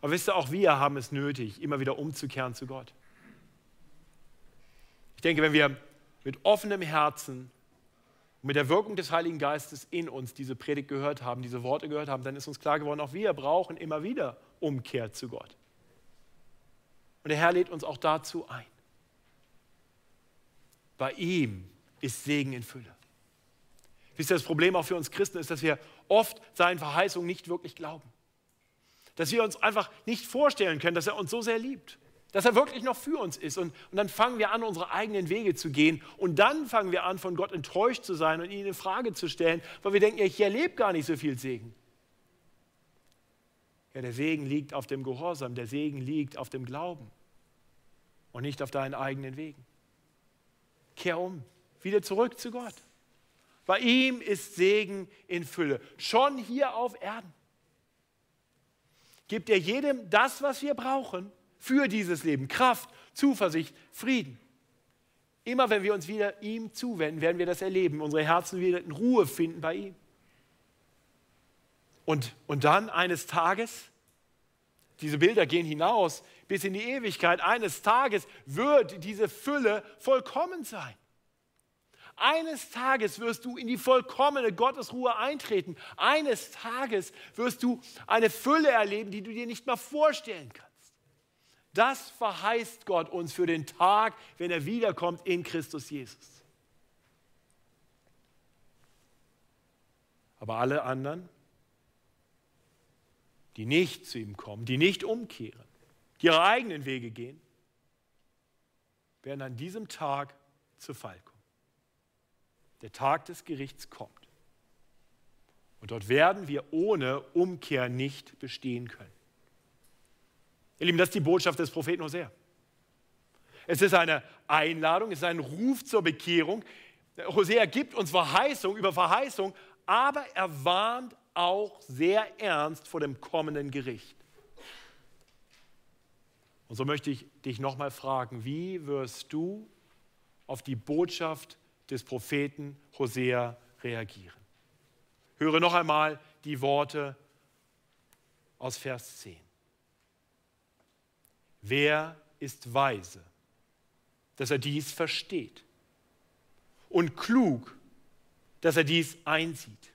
Aber wisst ihr, auch wir haben es nötig, immer wieder umzukehren zu Gott. Ich denke, wenn wir mit offenem Herzen mit der Wirkung des Heiligen Geistes in uns diese Predigt gehört haben, diese Worte gehört haben, dann ist uns klar geworden, auch wir brauchen immer wieder Umkehr zu Gott. Und der Herr lädt uns auch dazu ein. Bei ihm ist Segen in Fülle. Wisst ihr, das Problem auch für uns Christen ist, dass wir oft seinen Verheißungen nicht wirklich glauben. Dass wir uns einfach nicht vorstellen können, dass er uns so sehr liebt. Dass er wirklich noch für uns ist. Und, und dann fangen wir an, unsere eigenen Wege zu gehen. Und dann fangen wir an, von Gott enttäuscht zu sein und ihn in Frage zu stellen, weil wir denken, ich erlebe gar nicht so viel Segen. Ja, der Segen liegt auf dem Gehorsam, der Segen liegt auf dem Glauben und nicht auf deinen eigenen Wegen. Kehr um, wieder zurück zu Gott. Bei ihm ist Segen in Fülle, schon hier auf Erden. Gibt er jedem das, was wir brauchen für dieses Leben, Kraft, Zuversicht, Frieden. Immer wenn wir uns wieder ihm zuwenden, werden wir das erleben, unsere Herzen wieder in Ruhe finden bei ihm. Und, und dann eines Tages, diese Bilder gehen hinaus bis in die Ewigkeit. Eines Tages wird diese Fülle vollkommen sein. Eines Tages wirst du in die vollkommene Gottesruhe eintreten. Eines Tages wirst du eine Fülle erleben, die du dir nicht mal vorstellen kannst. Das verheißt Gott uns für den Tag, wenn er wiederkommt in Christus Jesus. Aber alle anderen, die nicht zu ihm kommen, die nicht umkehren, ihre eigenen Wege gehen, werden an diesem Tag zu Fall kommen. Der Tag des Gerichts kommt. Und dort werden wir ohne Umkehr nicht bestehen können. Ihr Lieben, das ist die Botschaft des Propheten Hosea. Es ist eine Einladung, es ist ein Ruf zur Bekehrung. Hosea gibt uns Verheißung über Verheißung, aber er warnt auch sehr ernst vor dem kommenden Gericht. Und so möchte ich dich nochmal fragen, wie wirst du auf die Botschaft des Propheten Hosea reagieren? Höre noch einmal die Worte aus Vers 10. Wer ist weise, dass er dies versteht? Und klug, dass er dies einsieht?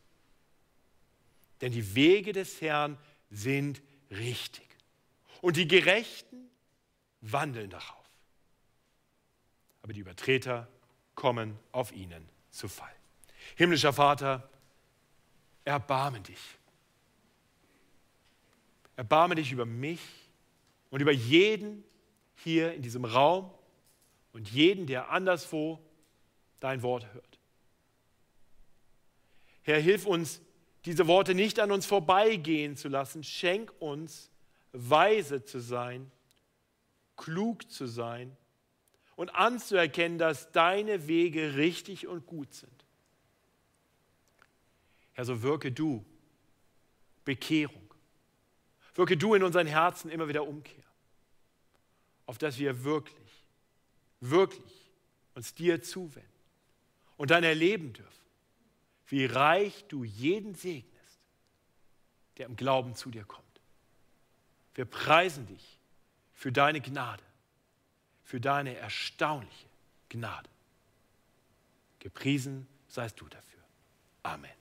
Denn die Wege des Herrn sind richtig. Und die Gerechten wandeln darauf. Aber die Übertreter kommen auf ihnen zu Fall. Himmlischer Vater, erbarme dich. Erbarme dich über mich und über jeden hier in diesem Raum und jeden, der anderswo dein Wort hört. Herr, hilf uns, diese Worte nicht an uns vorbeigehen zu lassen. Schenk uns, weise zu sein klug zu sein und anzuerkennen, dass deine Wege richtig und gut sind. Herr, so wirke du Bekehrung. Wirke du in unseren Herzen immer wieder Umkehr, auf dass wir wirklich, wirklich uns dir zuwenden und dann erleben dürfen, wie reich du jeden segnest, der im Glauben zu dir kommt. Wir preisen dich für deine Gnade, für deine erstaunliche Gnade. Gepriesen seist du dafür. Amen.